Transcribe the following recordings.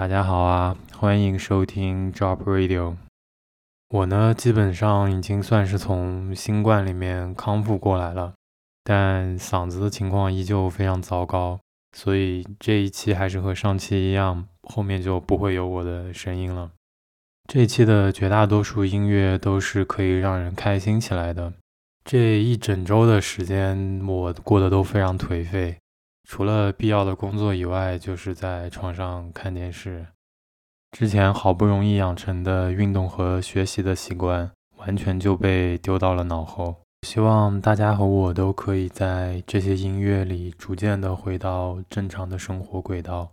大家好啊，欢迎收听 Drop Radio。我呢，基本上已经算是从新冠里面康复过来了，但嗓子的情况依旧非常糟糕，所以这一期还是和上期一样，后面就不会有我的声音了。这一期的绝大多数音乐都是可以让人开心起来的。这一整周的时间，我过得都非常颓废。除了必要的工作以外，就是在床上看电视。之前好不容易养成的运动和学习的习惯，完全就被丢到了脑后。希望大家和我都可以在这些音乐里，逐渐的回到正常的生活轨道。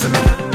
Specimen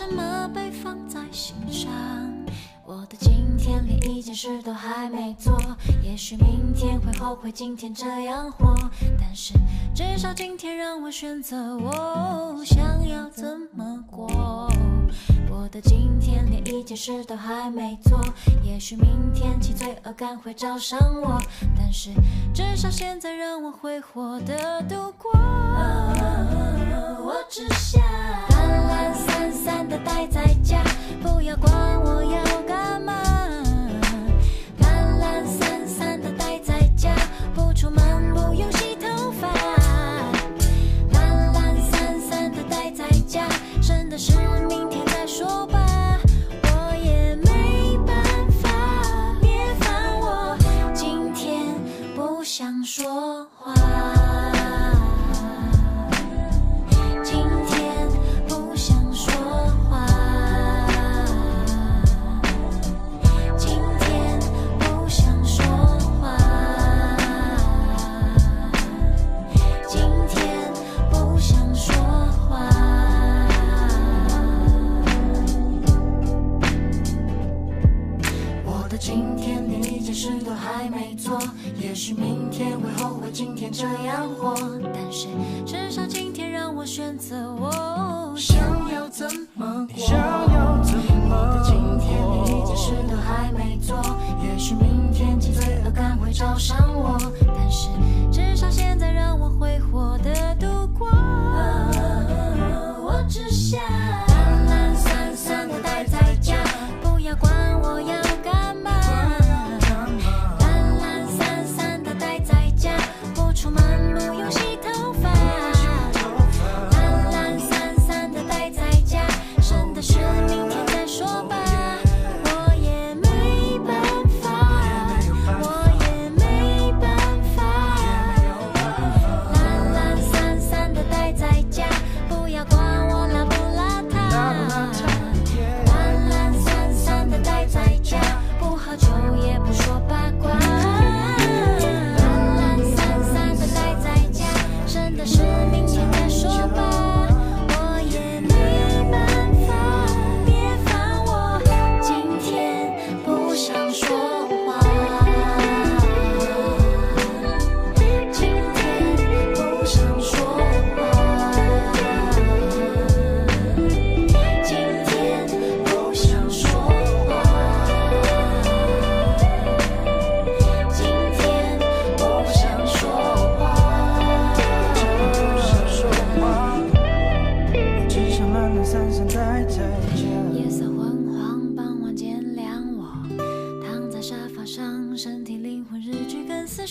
什么被放在心上？我的今天连一件事都还没做也许明天会后悔今天这样活。但是至少今天让我选择我想要怎么过。我的今天连一件事都还没做也许明天起罪恶感会找上我。但是至少现在让我挥霍的度过。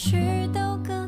许都更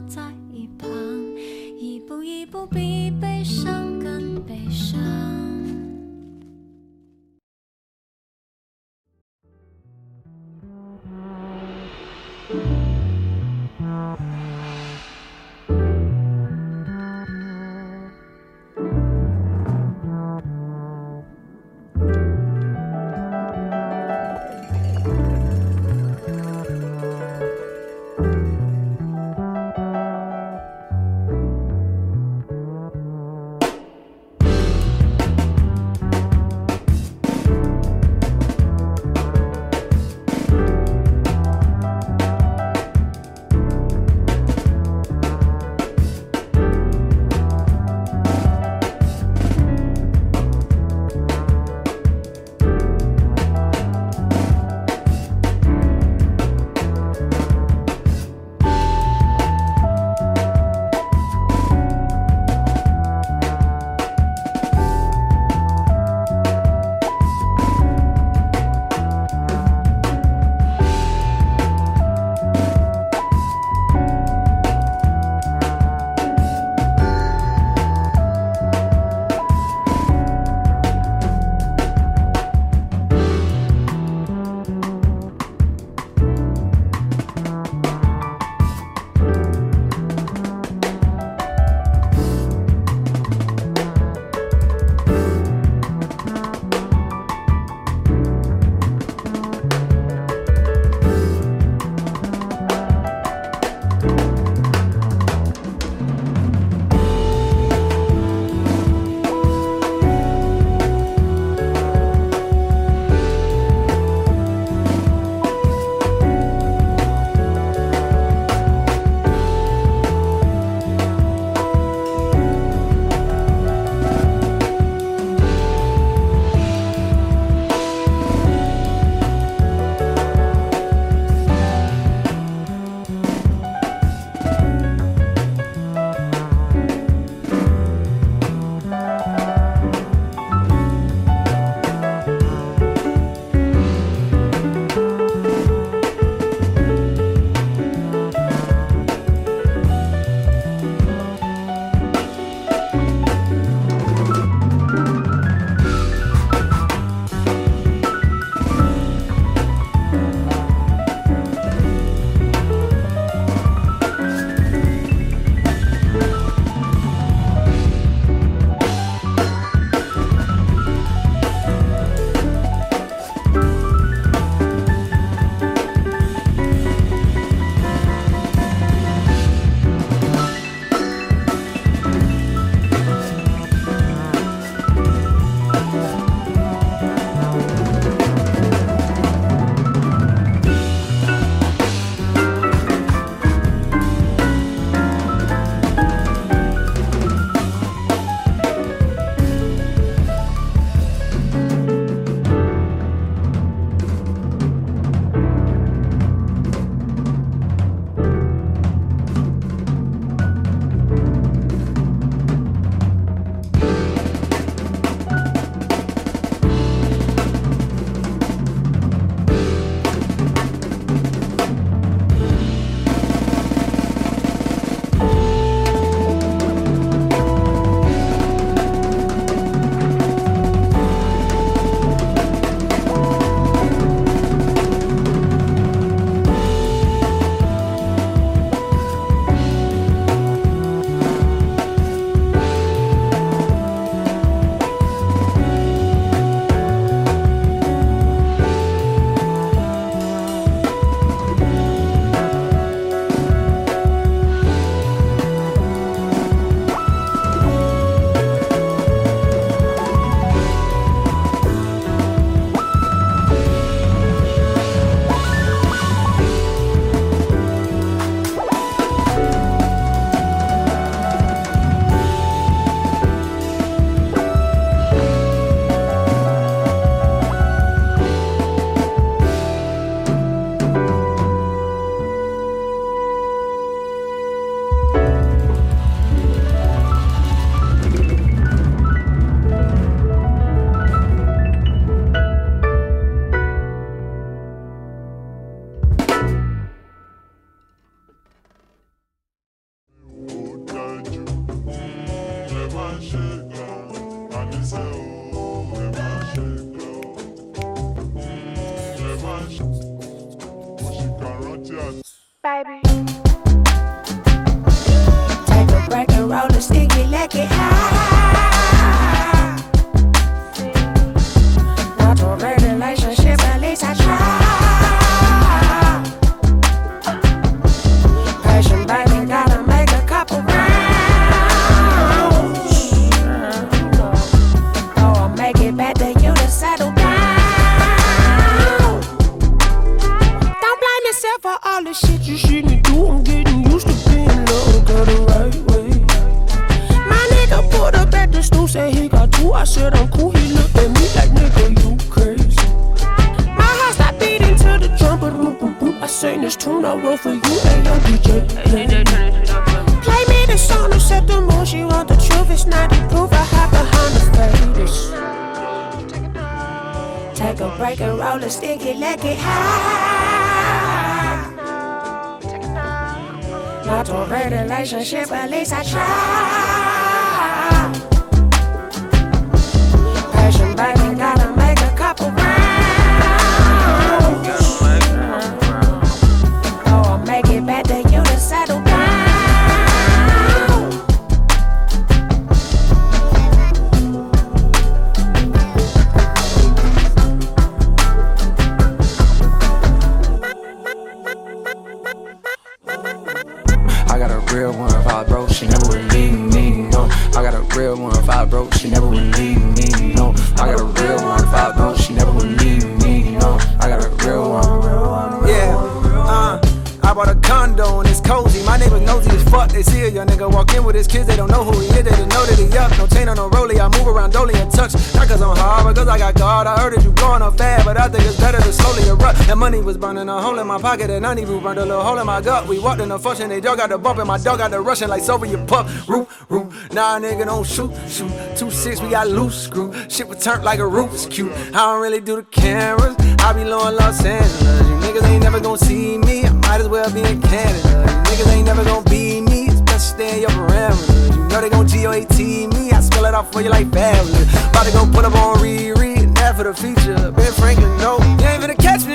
my pocket, and I even burned a little hole in my gut. We walked in the function, they dog got the bump, and my dog got the rushing like sober Soviet pup. Root, root. Nah, nigga, don't shoot, shoot. Two six, we got loose screw. Shit was turned like a roof's cute. I don't really do the cameras. I be low in Los Angeles. You niggas ain't never gonna see me. I might as well be in Canada. You niggas ain't never gonna be me. It's best stay in your parameters. You know they gon' G-O-A-T me. I spell it out for you like Fabolous. About to go put up on Riri. That for the feature. Ben Franklin, no. You ain't finna catch me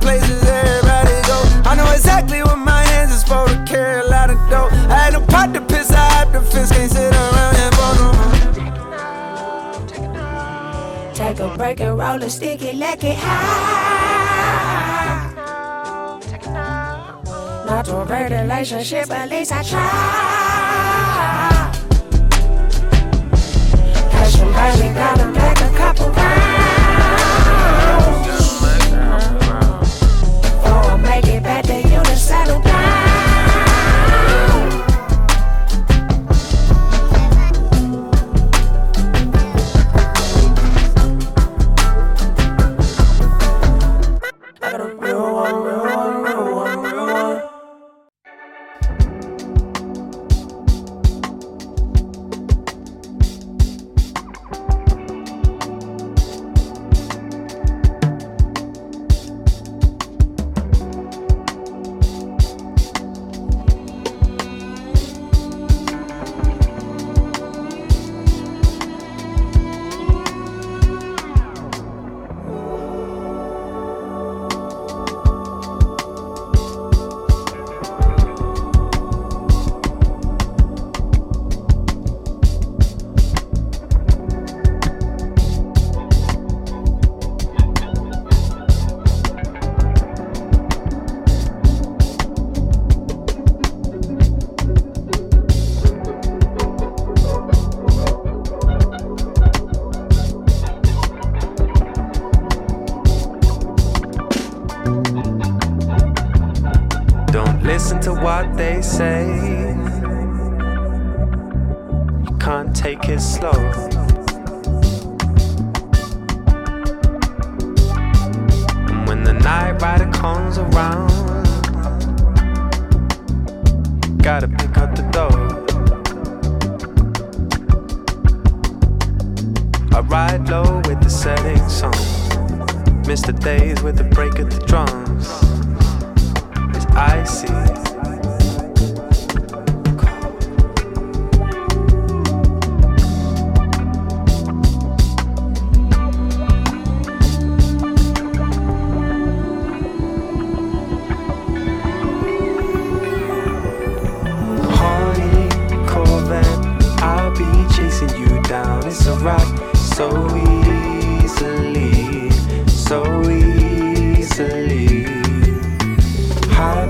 places everybody go. I know exactly what my hands is for to carry a lot of dough. I had no pot to piss. I have the fist. Can't sit around and bone no more. Take a break and roll a sticky, let it high. Not a real relationship, at least I try. Passion, baby, gotta a back to rock so easily, so easily. High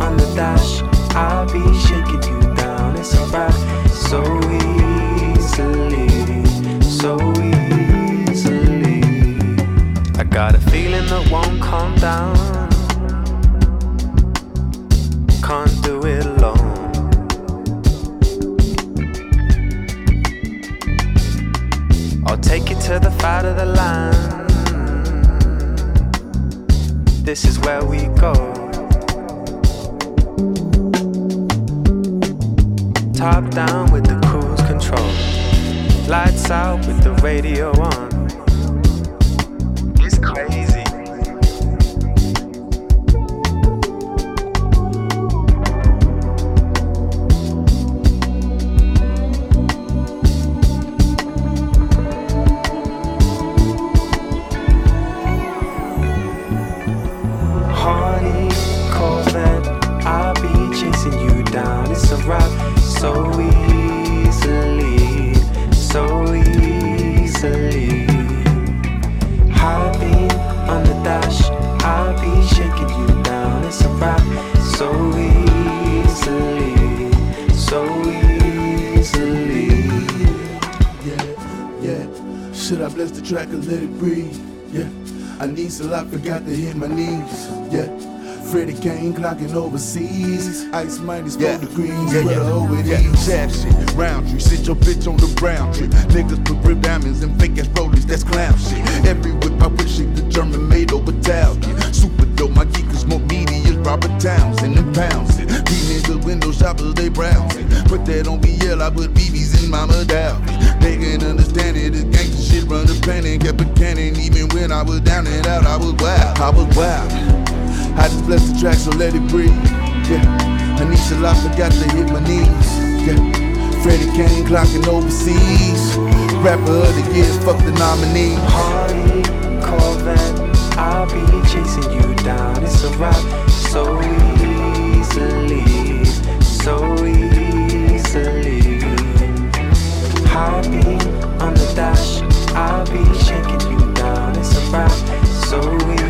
on the dash, I'll be shaking you down. It's a rock so easily, so easily. I got a feeling that won't calm down. Where we track and let it breathe? Yeah, I need some I forgot to hit my knees. Yeah, Freddie Kane clocking overseas. Ice minus four degrees, Yeah, yeah, yeah. Jab shit, round tree, sit your bitch on the brown tree. Niggas put rib diamonds and fake ass rollies, that's clown shit. Every whip I push shit, the German made over Italian. Super dope, my geek is more as Robert Townsend and it. These niggas window shoppers, they browsing. Put that on BL, I put BBs in my medallion. They can understand it, this gangsta shit run the planet, kept it cannon. Even when I was down and out, I was wild, I was wild. I just bless the track, so let it breathe. Yeah, Anisha I forgot to hit my knees. Yeah, Freddie Kane clocking overseas. Rapper of the year, fuck the nominee. Hardy Corvette, I'll be chasing you down. It's a wrap so easily, so easily. Beam on the dash, I'll be shaking you down. It's a wrap so easily,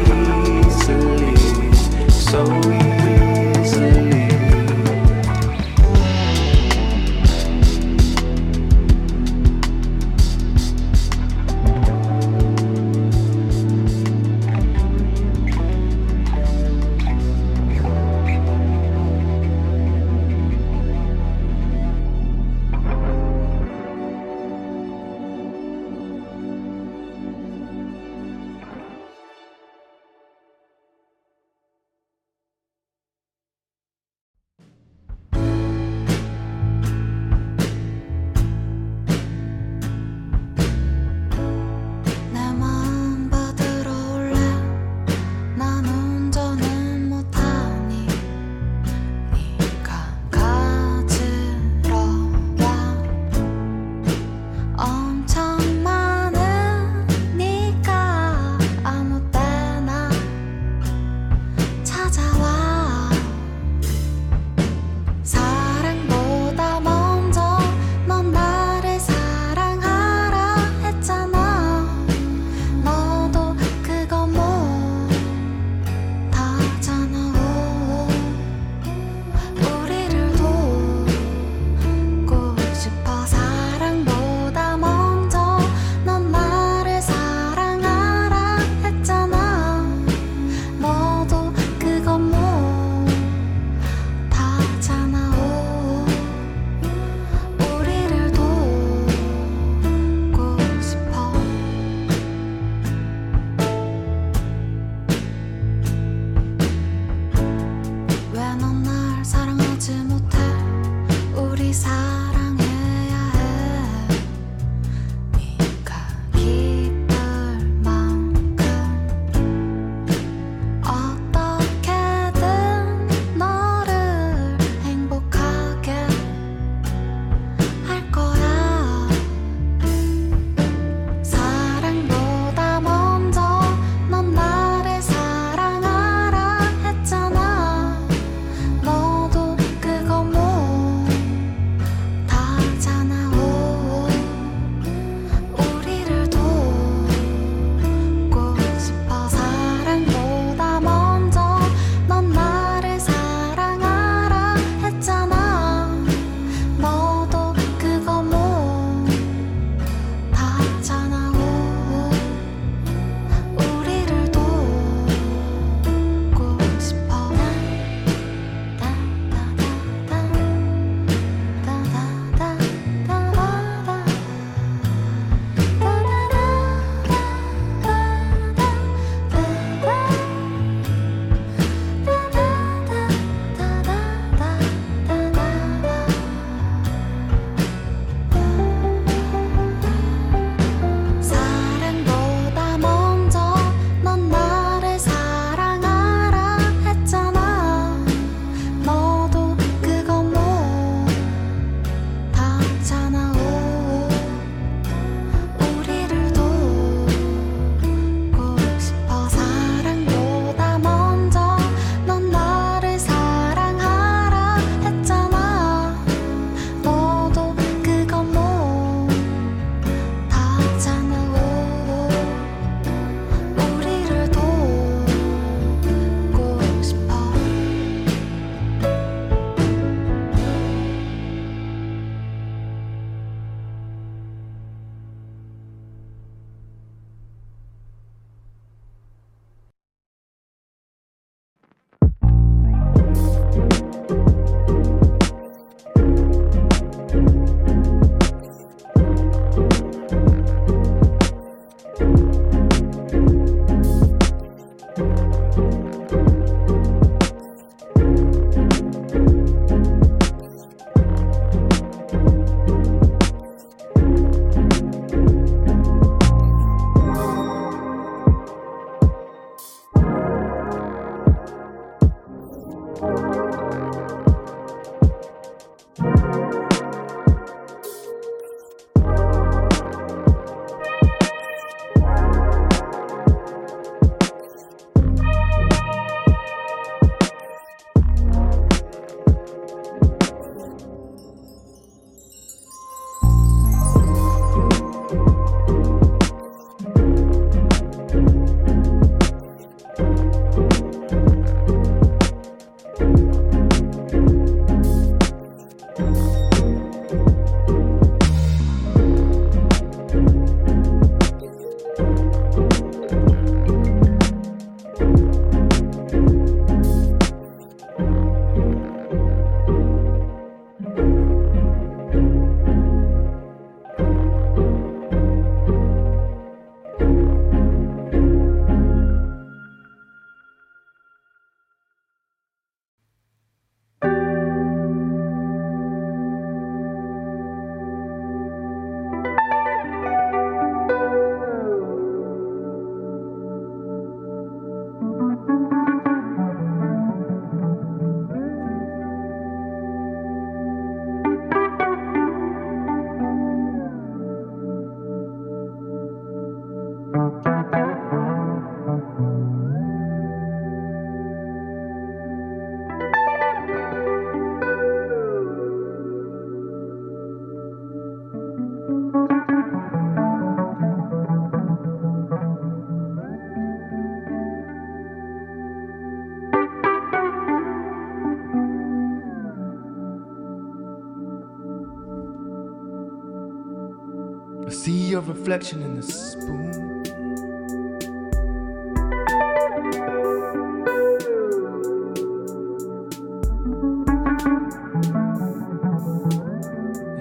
reflection in the spoon.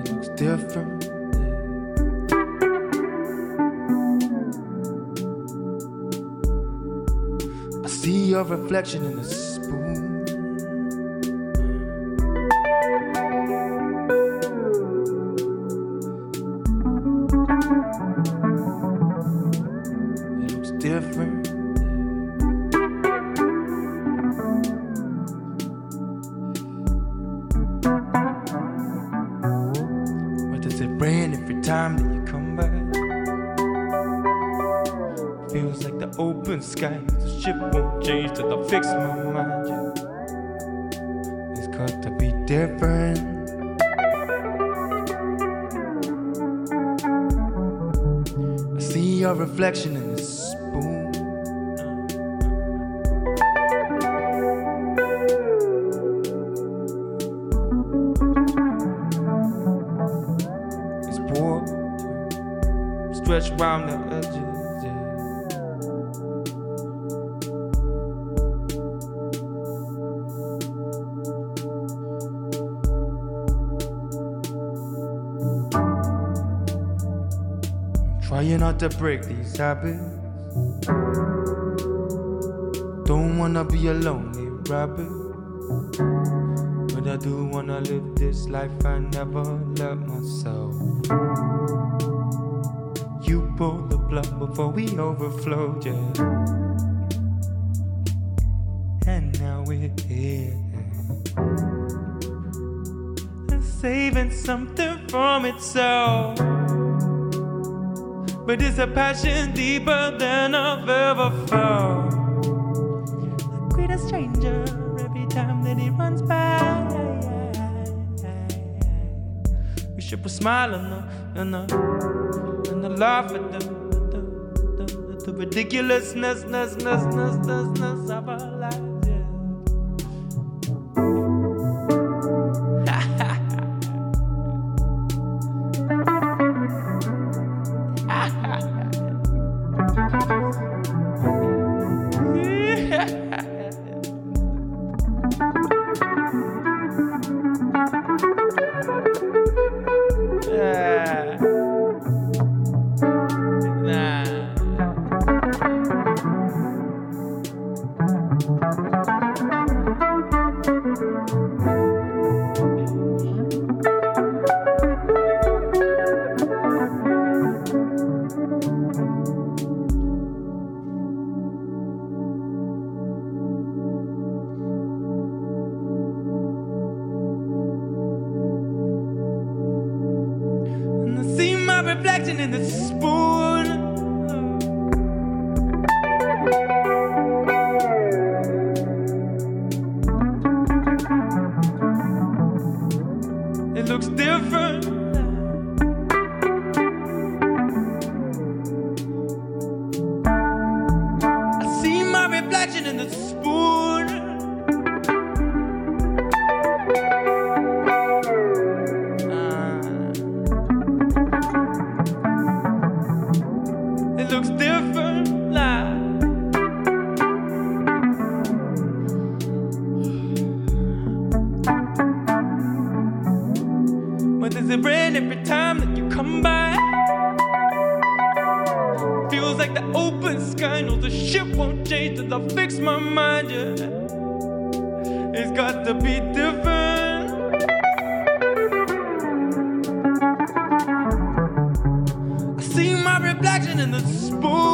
It looks different. I see your reflection in the Trying not to break these habits. Don't wanna be a lonely rabbit. But I do wanna live this life I never let myself. You pulled the plug before we overflow, yeah. And now we're here. And saving something from itself. But it's a passion deeper than I've ever felt. I greet a stranger every time that he runs by. We should put smile on the, on the, and the laugh at the, the, the, the ridiculousness, ness, ness, ness, ness, ness of our the open sky knows the ship won't change till I fix my mind. Yeah, it's got to be different. I see my reflection in the spoon.